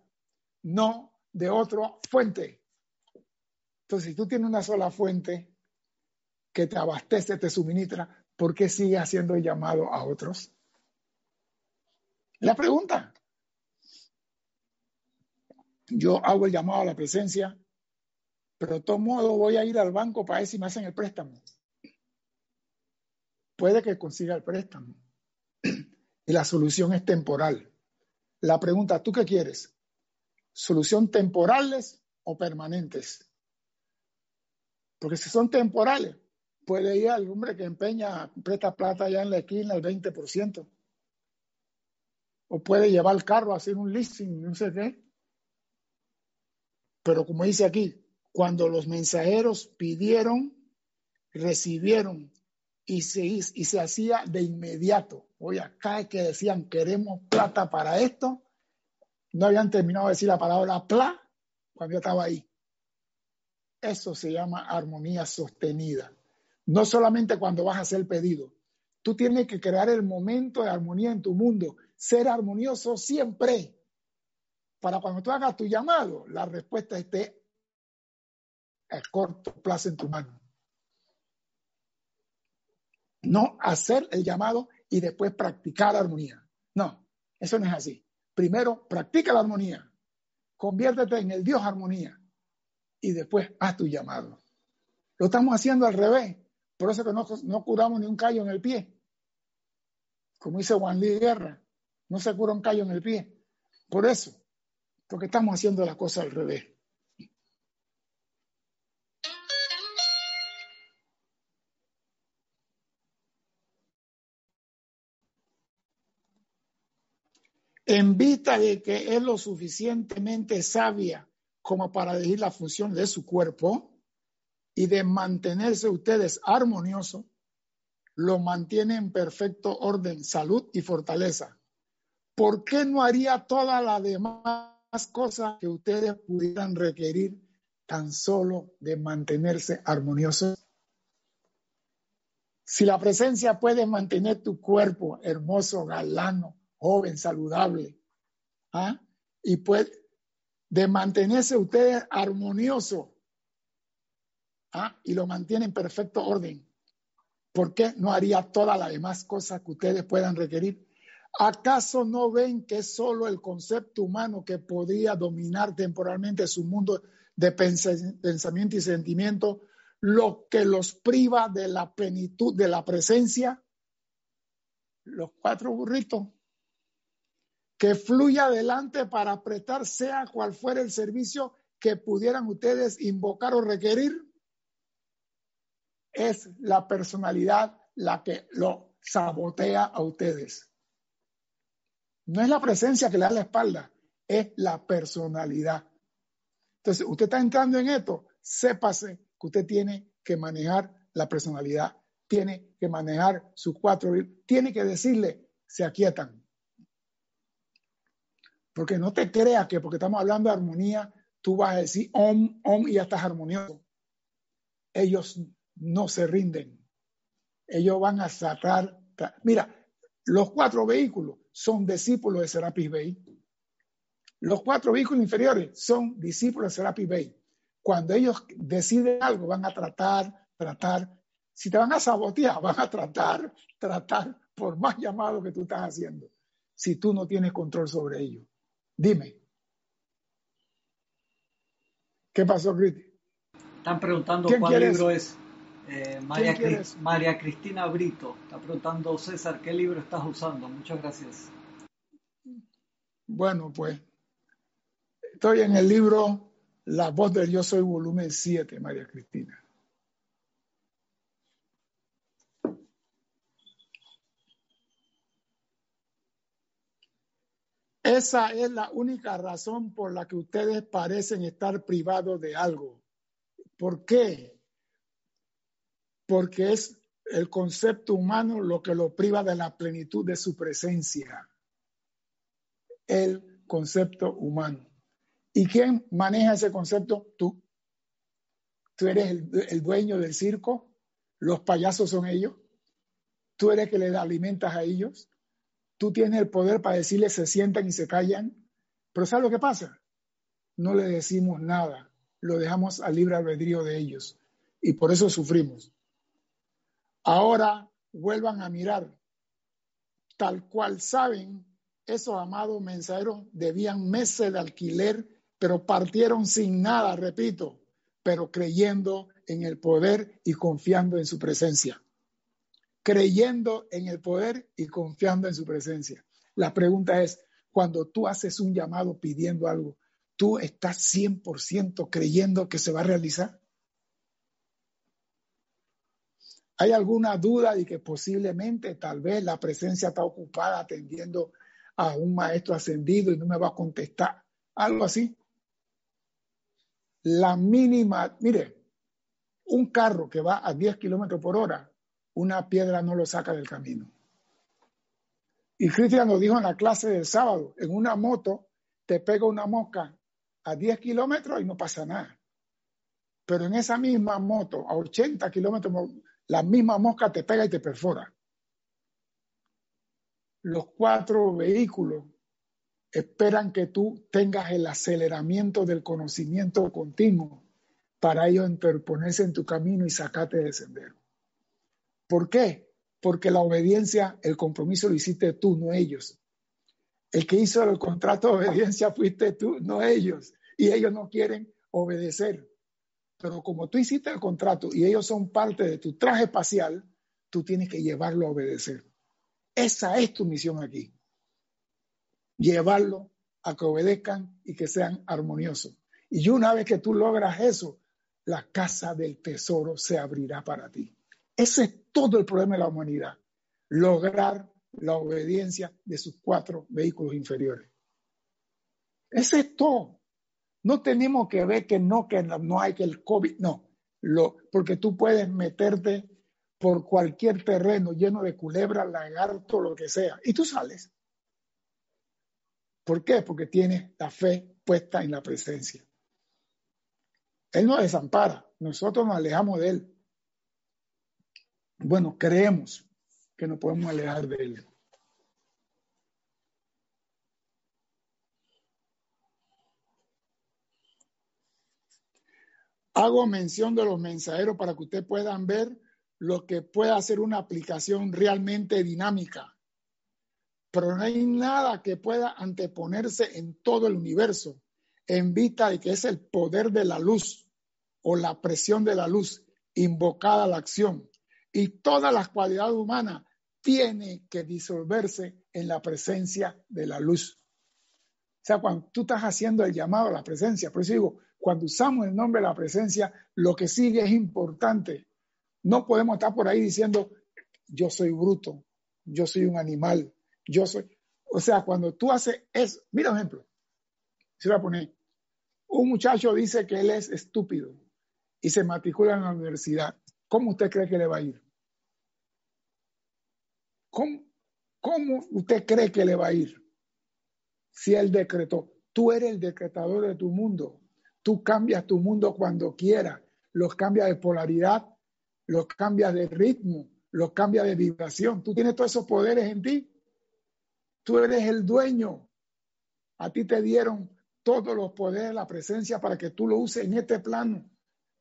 no de otra fuente. Entonces, si tú tienes una sola fuente que te abastece, te suministra, ¿por qué sigue haciendo el llamado a otros? La pregunta. Yo hago el llamado a la presencia, pero de todo modo voy a ir al banco para ver si me hacen el préstamo. Puede que consiga el préstamo. Y la solución es temporal. La pregunta, ¿tú qué quieres? ¿Solución temporales o permanentes? Porque si son temporales, puede ir al hombre que empeña, presta plata allá en la esquina al 20%. O puede llevar el carro a hacer un leasing, no sé qué. Pero como dice aquí, cuando los mensajeros pidieron, recibieron y se, y se hacía de inmediato. Oye, acá que decían queremos plata para esto, no habían terminado de decir la palabra pla cuando yo estaba ahí. Eso se llama armonía sostenida. No solamente cuando vas a hacer pedido. Tú tienes que crear el momento de armonía en tu mundo, ser armonioso siempre. Para cuando tú hagas tu llamado, la respuesta esté a corto plazo en tu mano. No hacer el llamado y después practicar la armonía. No, eso no es así. Primero, practica la armonía. Conviértete en el Dios armonía. Y después haz tu llamado. Lo estamos haciendo al revés. Por eso que no, no curamos ni un callo en el pie. Como dice Juan Lee Guerra, no se cura un callo en el pie. Por eso, porque estamos haciendo las cosas al revés. en vista de que es lo suficientemente sabia como para elegir la función de su cuerpo y de mantenerse ustedes armoniosos, lo mantiene en perfecto orden, salud y fortaleza. ¿Por qué no haría todas las demás cosas que ustedes pudieran requerir tan solo de mantenerse armoniosos? Si la presencia puede mantener tu cuerpo hermoso, galano, joven, saludable. ¿ah? Y puede de mantenerse ustedes armonioso ¿ah? y lo mantiene en perfecto orden. ¿Por qué no haría todas las demás cosas que ustedes puedan requerir? ¿Acaso no ven que es solo el concepto humano que podría dominar temporalmente su mundo de pensamiento y sentimiento lo que los priva de la plenitud de la presencia? Los cuatro burritos que fluya adelante para prestar sea cual fuera el servicio que pudieran ustedes invocar o requerir, es la personalidad la que lo sabotea a ustedes. No es la presencia que le da la espalda, es la personalidad. Entonces, usted está entrando en esto, sépase que usted tiene que manejar la personalidad, tiene que manejar sus cuatro, tiene que decirle, se aquietan. Porque no te creas que porque estamos hablando de armonía, tú vas a decir om, om y ya estás armonioso. Ellos no se rinden. Ellos van a sacar. Mira, los cuatro vehículos son discípulos de Serapis Bay. Los cuatro vehículos inferiores son discípulos de Serapis Bay. Cuando ellos deciden algo, van a tratar, tratar. Si te van a sabotear, van a tratar, tratar, por más llamado que tú estás haciendo, si tú no tienes control sobre ellos. Dime. ¿Qué pasó, Cristi? Están preguntando cuál libro es. Eh, María, Cristina Brito. Está preguntando, César, ¿qué libro estás usando? Muchas gracias. Bueno, pues estoy en el libro La voz del yo soy, volumen 7, María Cristina. Esa es la única razón por la que ustedes parecen estar privados de algo. ¿Por qué? Porque es el concepto humano lo que lo priva de la plenitud de su presencia. El concepto humano. ¿Y quién maneja ese concepto? Tú. Tú eres el, el dueño del circo, los payasos son ellos, tú eres que les alimentas a ellos, tú tienes el poder para decirles se sientan y se callan, pero ¿sabes lo que pasa? No le decimos nada, lo dejamos al libre albedrío de ellos y por eso sufrimos. Ahora vuelvan a mirar, tal cual saben, esos amados mensajeros debían meses de alquiler, pero partieron sin nada, repito, pero creyendo en el poder y confiando en su presencia. Creyendo en el poder y confiando en su presencia. La pregunta es, cuando tú haces un llamado pidiendo algo, ¿tú estás 100% creyendo que se va a realizar? ¿Hay alguna duda de que posiblemente tal vez la presencia está ocupada atendiendo a un maestro ascendido y no me va a contestar? Algo así. La mínima, mire, un carro que va a 10 kilómetros por hora, una piedra no lo saca del camino. Y Cristian lo dijo en la clase del sábado, en una moto te pega una mosca a 10 kilómetros y no pasa nada. Pero en esa misma moto, a 80 kilómetros la misma mosca te pega y te perfora. Los cuatro vehículos esperan que tú tengas el aceleramiento del conocimiento continuo para ellos interponerse en tu camino y sacarte del sendero. ¿Por qué? Porque la obediencia, el compromiso lo hiciste tú, no ellos. El que hizo el contrato de obediencia fuiste tú, no ellos. Y ellos no quieren obedecer. Pero como tú hiciste el contrato y ellos son parte de tu traje espacial, tú tienes que llevarlo a obedecer. Esa es tu misión aquí. Llevarlo a que obedezcan y que sean armoniosos. Y una vez que tú logras eso, la casa del tesoro se abrirá para ti. Ese es todo el problema de la humanidad. Lograr la obediencia de sus cuatro vehículos inferiores. Ese es todo. No tenemos que ver que no, que no hay que el COVID, no, lo, porque tú puedes meterte por cualquier terreno lleno de culebras, lagarto, lo que sea, y tú sales. ¿Por qué? Porque tienes la fe puesta en la presencia. Él nos desampara, nosotros nos alejamos de Él. Bueno, creemos que nos podemos alejar de Él. Hago mención de los mensajeros para que ustedes puedan ver lo que puede hacer una aplicación realmente dinámica. Pero no hay nada que pueda anteponerse en todo el universo en vista de que es el poder de la luz o la presión de la luz invocada a la acción. Y todas las cualidades humanas tienen que disolverse en la presencia de la luz. O sea, cuando tú estás haciendo el llamado a la presencia, por eso digo, cuando usamos el nombre de la presencia, lo que sigue es importante. No podemos estar por ahí diciendo, yo soy bruto, yo soy un animal, yo soy... O sea, cuando tú haces eso, mira un ejemplo, se va a poner, un muchacho dice que él es estúpido y se matricula en la universidad. ¿Cómo usted cree que le va a ir? ¿Cómo, cómo usted cree que le va a ir? Si él decretó, tú eres el decretador de tu mundo. Tú cambias tu mundo cuando quieras, los cambias de polaridad, los cambias de ritmo, los cambias de vibración. Tú tienes todos esos poderes en ti. Tú eres el dueño. A ti te dieron todos los poderes, la presencia para que tú lo uses en este plano.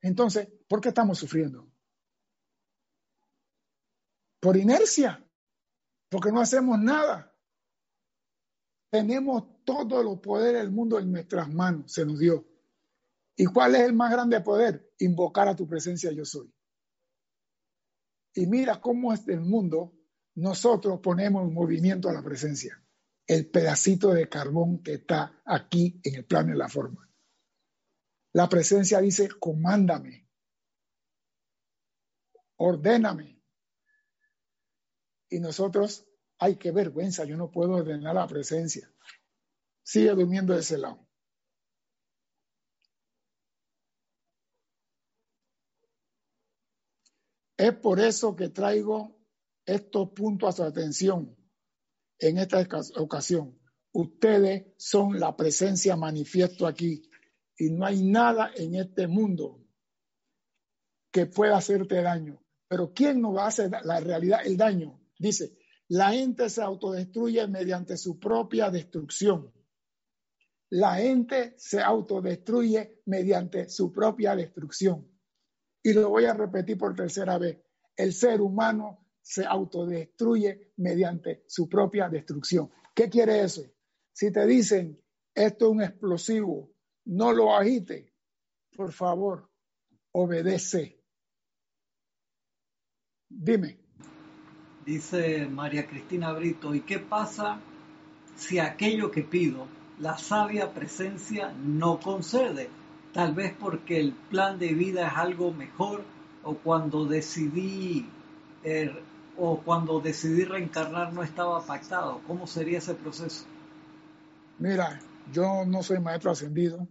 Entonces, ¿por qué estamos sufriendo? Por inercia, porque no hacemos nada. Tenemos todos los poderes del mundo en nuestras manos, se nos dio. ¿Y cuál es el más grande poder? Invocar a tu presencia yo soy. Y mira cómo es el mundo, nosotros ponemos en movimiento a la presencia, el pedacito de carbón que está aquí en el plano de la forma. La presencia dice, comándame, ordéname. Y nosotros, ay, qué vergüenza, yo no puedo ordenar la presencia. Sigue durmiendo de ese lado. Es por eso que traigo estos puntos a su atención en esta ocasión. Ustedes son la presencia manifiesto aquí y no hay nada en este mundo que pueda hacerte daño. Pero ¿quién nos va a hacer la realidad el daño? Dice, la gente se autodestruye mediante su propia destrucción. La gente se autodestruye mediante su propia destrucción. Y lo voy a repetir por tercera vez. El ser humano se autodestruye mediante su propia destrucción. ¿Qué quiere eso? Si te dicen, esto es un explosivo, no lo agite, por favor, obedece. Dime. Dice María Cristina Brito, ¿y qué pasa si aquello que pido la sabia presencia no concede? Tal vez porque el plan de vida es algo mejor o cuando decidí er, o cuando decidí reencarnar no estaba pactado. ¿Cómo sería ese proceso? Mira, yo no soy maestro ascendido,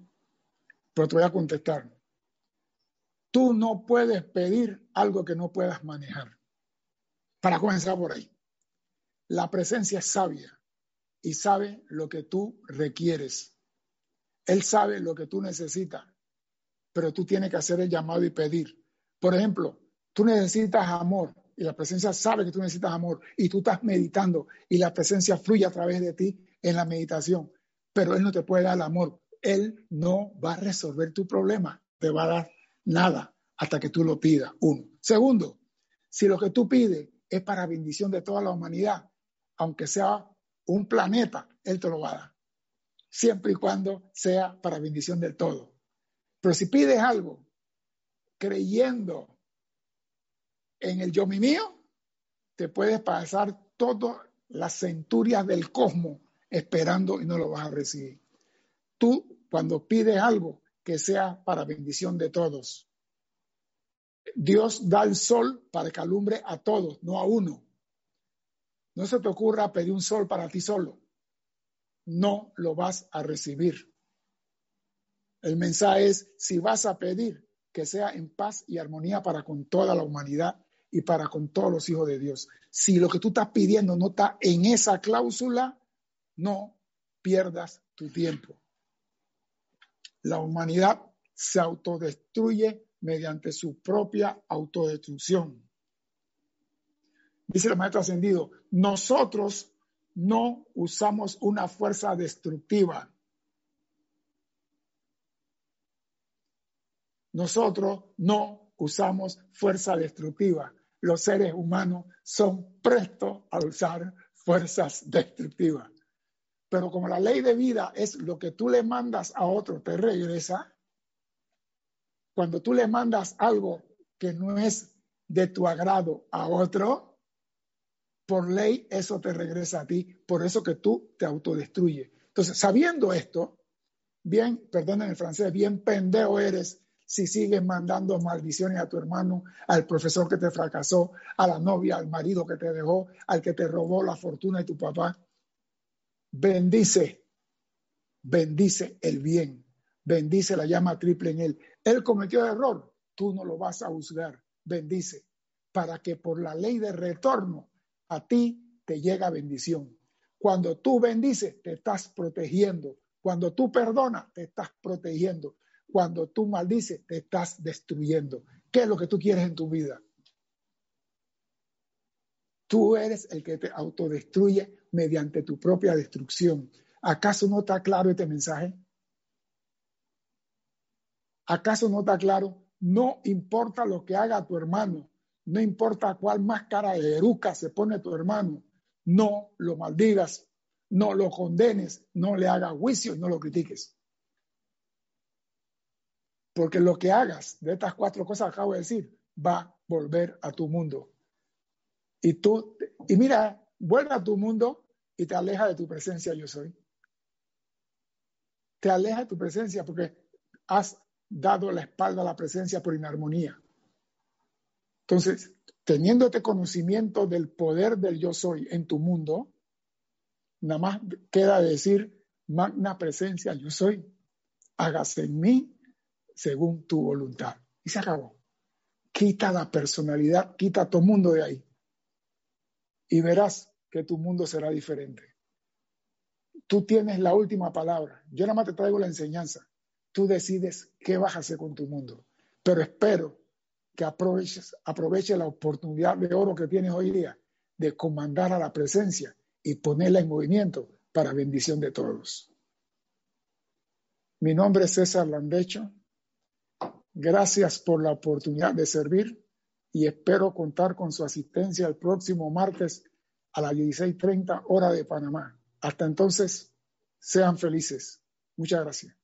pero te voy a contestar. Tú no puedes pedir algo que no puedas manejar. Para comenzar por ahí. La presencia es sabia y sabe lo que tú requieres. Él sabe lo que tú necesitas, pero tú tienes que hacer el llamado y pedir. Por ejemplo, tú necesitas amor y la presencia sabe que tú necesitas amor y tú estás meditando y la presencia fluye a través de ti en la meditación pero Él no te puede dar el amor. Él no va a resolver tu problema, te va a dar nada hasta que tú lo pidas. Uno. Segundo, si lo que tú pides es para bendición de toda la humanidad, aunque sea un planeta, Él te lo va a dar. Siempre y cuando sea para bendición del todo. Pero si pides algo creyendo en el yo mi mío, te puedes pasar todas las centurias del cosmos esperando y no lo vas a recibir. Tú, cuando pides algo, que sea para bendición de todos. Dios da el sol para que alumbre a todos, no a uno. No se te ocurra pedir un sol para ti solo. No lo vas a recibir. El mensaje es, si vas a pedir, que sea en paz y armonía para con toda la humanidad y para con todos los hijos de Dios. Si lo que tú estás pidiendo no está en esa cláusula, no pierdas tu tiempo. La humanidad se autodestruye mediante su propia autodestrucción. Dice el maestro ascendido, nosotros no usamos una fuerza destructiva. Nosotros no usamos fuerza destructiva. Los seres humanos son prestos a usar fuerzas destructivas. Pero como la ley de vida es lo que tú le mandas a otro, te regresa. Cuando tú le mandas algo que no es de tu agrado a otro, por ley eso te regresa a ti, por eso que tú te autodestruyes. Entonces, sabiendo esto, bien, perdonen el francés, bien pendejo eres si sigues mandando maldiciones a tu hermano, al profesor que te fracasó, a la novia, al marido que te dejó, al que te robó la fortuna de tu papá bendice, bendice el bien, bendice la llama triple en él. Él cometió error, tú no lo vas a juzgar, bendice, para que por la ley de retorno a ti te llega bendición. Cuando tú bendices, te estás protegiendo. Cuando tú perdonas, te estás protegiendo. Cuando tú maldices, te estás destruyendo. ¿Qué es lo que tú quieres en tu vida? Tú eres el que te autodestruye mediante tu propia destrucción. ¿Acaso no está claro este mensaje? ¿Acaso no está claro? No importa lo que haga tu hermano, no importa cuál máscara de eruca se pone tu hermano, no lo maldigas, no lo condenes, no le hagas juicio, no lo critiques. Porque lo que hagas de estas cuatro cosas que acabo de decir va a volver a tu mundo. Y tú, y mira, vuelve a tu mundo y te aleja de tu presencia, yo soy. Te aleja de tu presencia porque has dado la espalda a la presencia por inarmonía. Entonces, teniendo este conocimiento del poder del yo soy en tu mundo, nada más queda decir, magna presencia, yo soy, hágase en mí según tu voluntad. Y se acabó. Quita la personalidad, quita todo mundo de ahí. Y verás que tu mundo será diferente. tú tienes la última palabra. Yo nada más te traigo la enseñanza. Tú decides qué vas a hacer con tu mundo. Pero espero que aproveches, aproveche la oportunidad de oro que tienes hoy día de comandar a la presencia y ponerla en movimiento para bendición de todos. Mi nombre es César Landecho. Gracias por la oportunidad de servir y espero contar con su asistencia el próximo martes a las 16.30 hora de Panamá. Hasta entonces, sean felices. Muchas gracias.